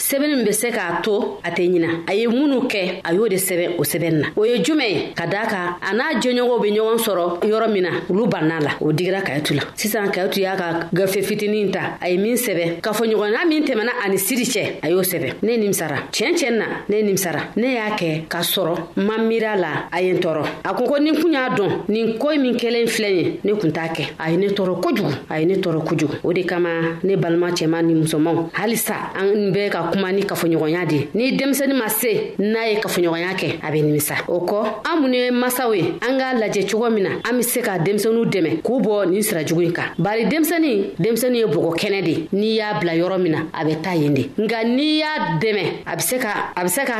sɛbɛnni min bɛ se k'a to a tɛ ɲina a ye minnu kɛ a y'o de sɛbɛn o sɛbɛnni na o ye jumɛn ye ka daa kan a n'a jɛɲɔgɔnw bɛ ɲɔgɔn sɔrɔ yɔrɔ min na olu banna la o digira kayitu la sisan kayitu y'a ka gafe fitinin ta a ye min sɛbɛn k'a fɔ ɲɔgɔnna min tɛmɛna ani siri cɛ a y'o sɛbɛn ne nimisara tiɲɛ tiɲɛ na ne nimisara ne y'a kɛ ka sɔrɔ ma miira la a ye n tɔɔrɔ a ko ko ni kun y'a dɔn nin ko min kɛlen filɛ ye ne kun t'a kɛ a ye ne tɔɔrɔ kojugu a ye ne tɔɔrɔ kojugu o de kama ne balima cɛman ni musomanw halisa an bɛ ka kuma ni kafoɲɔgɔnya de ye ni denmisɛni ma se n'a ye kafoɲɔgɔnya kɛ a bɛ nimisa o kɔ an minnu ye masaw ye an k'a lajɛ cogo min na an be se ka denmisɛniw dɛmɛ k'u bɔ nin sirajugu ɲi kan bari denmisɛni denmisɛni ye bɔgɔ kɛnɛ de n'i y'a bila yɔrɔ min na a bɛ taa yen de nka n'i y'a dɛmɛ a be se ka a be se ka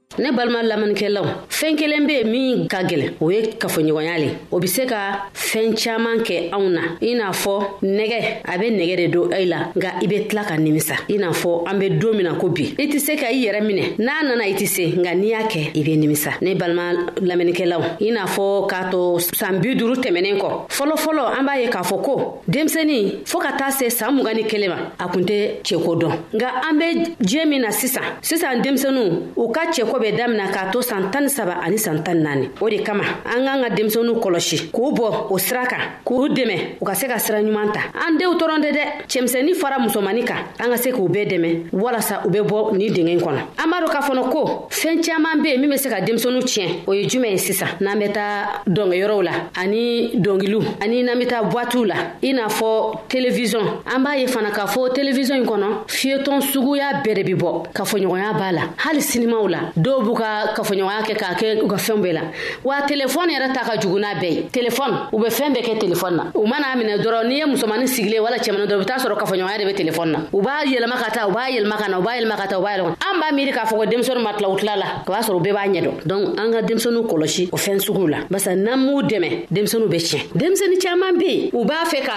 ne balima lamanikɛlaw fɛn kelen be min ka gwɛlɛn o ye kafoɲɔgɔnya le o be se ka fɛɛn caaman kɛ anw na i n'a fɔ nɛgɛ a be nɛgɛ de don i la nka i be tila ka nimisa i n'a fɔ an be don min na ko bi i tɛ se ka i yɛrɛ minɛ n'a nana i tɛ se nka n'i y'a kɛ i be nimisa ne balima laminikɛlaw i n'a fɔ k'a to saan bi duru tɛmɛnen kɔ fɔlɔ fɔlɔ an b'a ye k'a fɔ ko denmisɛni fɔɔ ka taa se saan mugan ni kelen ma a kun tɛ ceko dɔn nka an be diɲɛ min na sisan sisan denmisɛnu u ka cɛko bɛ damina k'a to san tan ni saba ani san tan naani o de kama an k'an ka denmisɛnu kɔlɔsi k'u bɔ o sira kan k'u dɛmɛ u ka se ka sira ɲuman ta an denw tɔrɔn tɛ dɛ cɛmisɛnnin fara musomani kan an ka se k'u bɛɛ dɛmɛ walasa u bɛ bɔ nin dingɛ kɔnɔ an b'a dɔ k'a fɔnɔ ko fɛɛn caaman be yen min be se ka denmisɛnu tiɲɛ o ye jumɛn ye sisan n'an bɛ taa dɔngeyɔrɔw la ani dɔngiliw ani n'an be taa bwatiw la i n'a fɔ televizɔn an b'a ye fana k'a fɔ televizɔn in kɔnɔ fiyetɔn suguya bɛɛ de bɛ bɔ kafoɲɔgɔnya b'a la hali sinimaw la dɔw b'u ka kafoɲɔgɔnya kɛ k'a kɛ u ka fɛnw bɛɛ la wa telefɔni yɛrɛ ta ka jugu n'a bɛɛ ye telefɔni u bɛ fɛn bɛɛ kɛ telefɔni na u mana minɛ dɔrɔn n'i ye musomanin sigilen wala cɛmanin dɔrɔn u bɛ taa sɔrɔ kafoɲɔgɔnya de bɛ telefɔni na u b'a yɛlɛma ka taa u b'a yɛlɛma ka na u b'a yɛlɛma ka taa u b'a yɛlɛma an b'a miiri k'a fɔ ko denmisɛnnin ma tila u tila la o b'a sɔrɔ u bɛɛ b'a ɲɛdɔn donc an ka denmisɛnninw kɔlɔsi o fɛn suguw la barisa n'an m'u dɛmɛ denmisɛnninw bɛ tiɲɛ denmisɛnnin caman bɛ yen u b'a fɛ ka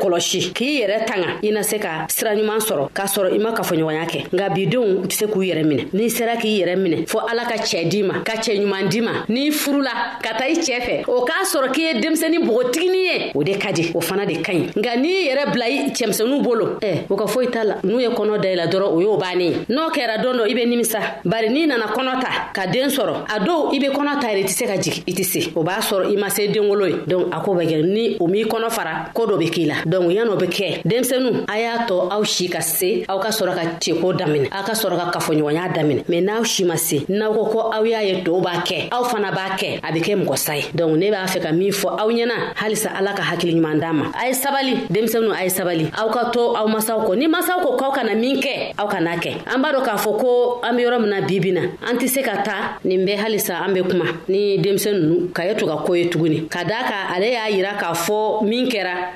kɔlɔsi k'i yɛrɛ tanga i na se ka sira ɲuman sɔrɔ k'a sɔrɔ i ma kafoɲɔgɔnya kɛ nka bidenw u tɛ se k'u yɛrɛ minɛ n'i sera k'i yɛrɛ minɛ fɔ ala ka cɛ di ma ka cɛ ɲuman di ma n'i furula ka taa i cɛɛ fɛ o k'a sɔrɔ k'i ye denmisɛni bogotigini ye o de ka di o fana de ka ɲi nka n'i y'i yɛrɛ bila i cɛmisɛnu bolo ɛ o ka foyi t'a la n'u ye kɔnɔ da i la dɔrɔn o y'o bannen ye n'o kɛra don dɔ i be nimisa bari n'i nana kɔnɔ ta ka den sɔrɔ a dow i be kɔnɔ ta yɛrɛ i tɛ se ka jigi i tɛ se o b'a sɔrɔ i ma se denwolo ye donc a ko bɛ kɛ ni o m'i kɔnɔ fara ko dɔ be k'i la donc yan'o be kɛ denmisɛnu a y'a tɔ aw si ka se aw ka sɔrɔ ka ceko daminɛ aw ka sɔrɔ ka kafoɲɔgɔnya daminɛ mɛ n'aw si ma se n'aw ko ko aw y'a ye tow b'a kɛ aw fana b'a kɛ a be kɛ mɔgɔ sa ye donc ne b'a fɛ ka min fɔ aw ɲɛna halisa ala ka hakili ɲuman d'a ma a ye sabali denmisɛnu a ye sabali aw ka to aw masaw kɔ ni masaw ko k'aw kana min kɛ aw kan'a kɛ an b'a dɔ k'a fɔ ko an be yɔrɔ min na bibi na an tɛ se ka ta nin bɛ halisa an be kuma ni denmisɛn nunu ka ye to ka ko ye tuguni ka daa ka ale y'a yira k'a fɔ min kɛra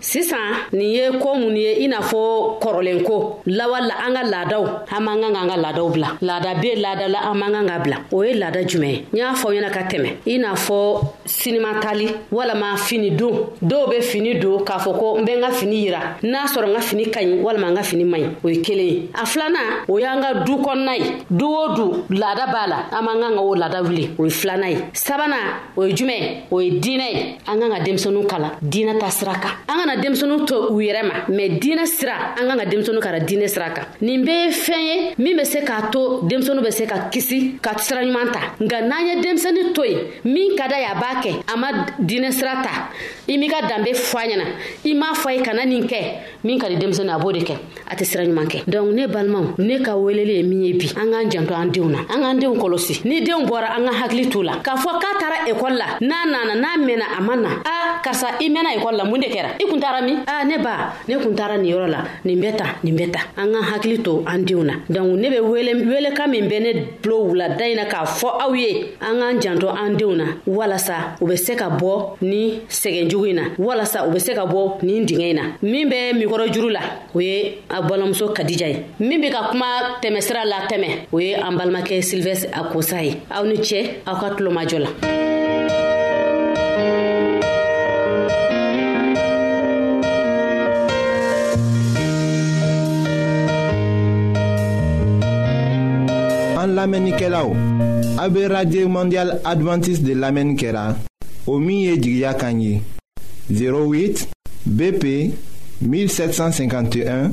sisan nin ye ko minnu ye i n'a fɔ kɔrɔlen ko lawala an ka laadaw an man kan k'an ka laadaw bila laada bɛ laada la an man kan ka bila o ye laada jumɛn ye n y'a fɔ ɲɛna ka tɛmɛ i n'a fɔ sinima tali walama fini don dɔw bɛ fini don k'a fɔ ko n bɛ n ka fini yira n'a sɔrɔ n ka fini ka ɲi walima n ka fini man ɲi o ye kelen ye a filanan o y'an ka du kɔnɔna ye du o du laada b'a la an man kan ka o laada wuli o ye filanan ye sabanan o ye jumɛn ye o ye diinɛ ye an kan ka denmisɛnninw kala diinɛ ta sira kan an kana denmisɛnninw to u yɛrɛ ma mɛ diinɛ sira an kan ka denmisɛnninw kara diinɛ sira kan nin bɛɛ ye fɛn ye min bɛ se k'a to denmisɛnninw bɛ se ka kisi ka sira ɲuman ta nka n'an ye denmisɛnnin to yen min ka da ye a b'a kɛ a ma diinɛ sira ta i m'i ka danbe fɔ a ɲɛna i m'a fɔ a ye kana nin kɛ min ka di denmisɛnnin a b'o de kɛ a tɛ sira ɲuman kɛ donc ne balimaw ne ka weleli ye min ye bi an k'an janto an denw na an k'an denw kɔlɔsi ni denw bɔra an ka hakili t'u la k'a fɔ k'a taara ekɔli la n'a nana n'a mɛnna a ma na a karisa i mɛnna ekɔli la mun de kɛra i kun taara min a ne ba ne kun taara nin yɔrɔ la nin bɛ ta nin bɛ ta an k'an hakili to an denw na donc ne bɛ wele welekan min bɛ ne tulo wulada in na k'a fɔ aw ye an k'an janto an denw na walasa u bɛ se ka bɔ ni sɛgɛn jugu in na walasa u bɛ se ka bɔ nin dingɛ in na min bɛ mikɔrɔ juru la o ye a balimamuso kadija ye min bɛ ka kuma tɛmɛsira la tɛmɛ o ye an balimakɛ silvɛs a kosa ye aw ni ce aw ka tulomajɔ la an lamɛnnikɛlaw a be radio mondial adventiste de lamɛnni kɛra o min ye jigiya kan ye 08 bp 1751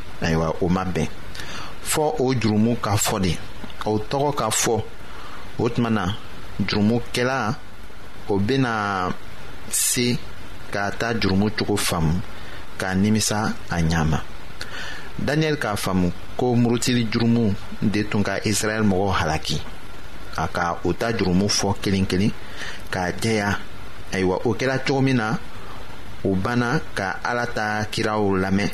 ayiwa o ma bɛn fɔ o jurumu ka fɔ de o tɔgɔ ka fɔ o tuma na jurumukɛla o bɛna se k'a ta jurumu cogo faamu k'a nimisa a ɲama daniyɛli k'a faamu ko murutili jurumu de tun ka israɛl mɔgɔw halaki a ka o ta jurumu fɔ kelen kelen k'a jɛya ayiwa o kɛra cogo min na u banna ka ala ta kiraw lamɛn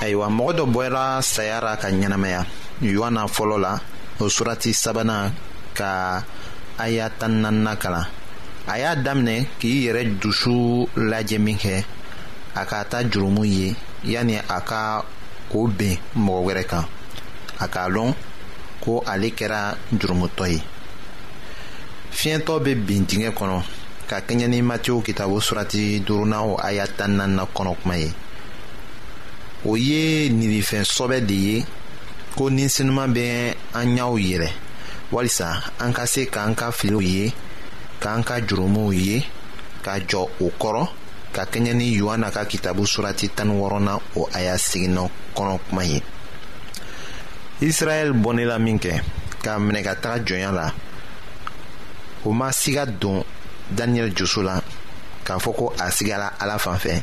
ayiwa mɔgɔ dɔ bɔra saya ra ka ɲɛnamaya yohana fɔlɔ la o surati sabanan ka aya tan nanina kalan a y'a daminɛ k'i yɛrɛ dusu lajɛ min kɛ a ka ta jurumu ye yanni a ka o ben mɔgɔ wɛrɛ kan a k'a lɔn ko ale kɛra jurumutɔ ye fiɲɛtɔ bɛ bin dingɛ kɔnɔ ka kɛɲɛ ni matiw kitabu surati duurunan o aya tan nanina kɔnɔ kuma ye o ye ninifɛn sɔbɛ de ye ko ni senuma bɛ an ɲɛw yɛlɛ walisa an ka se k'an ka filiw ye k'an ka jurumuw ye ka jɔ o kɔrɔ ka kɛɲɛ ni yohana ka kitabu surati tan ni wɔɔrɔnan o a y'a seginna kɔnɔ kuma ye israɛl bɔnɛla min kɛ k'a minɛ ka taga jɔnya la o ma siga don daniyɛli joso la k'a fɔ ko a sigara ala fan fɛ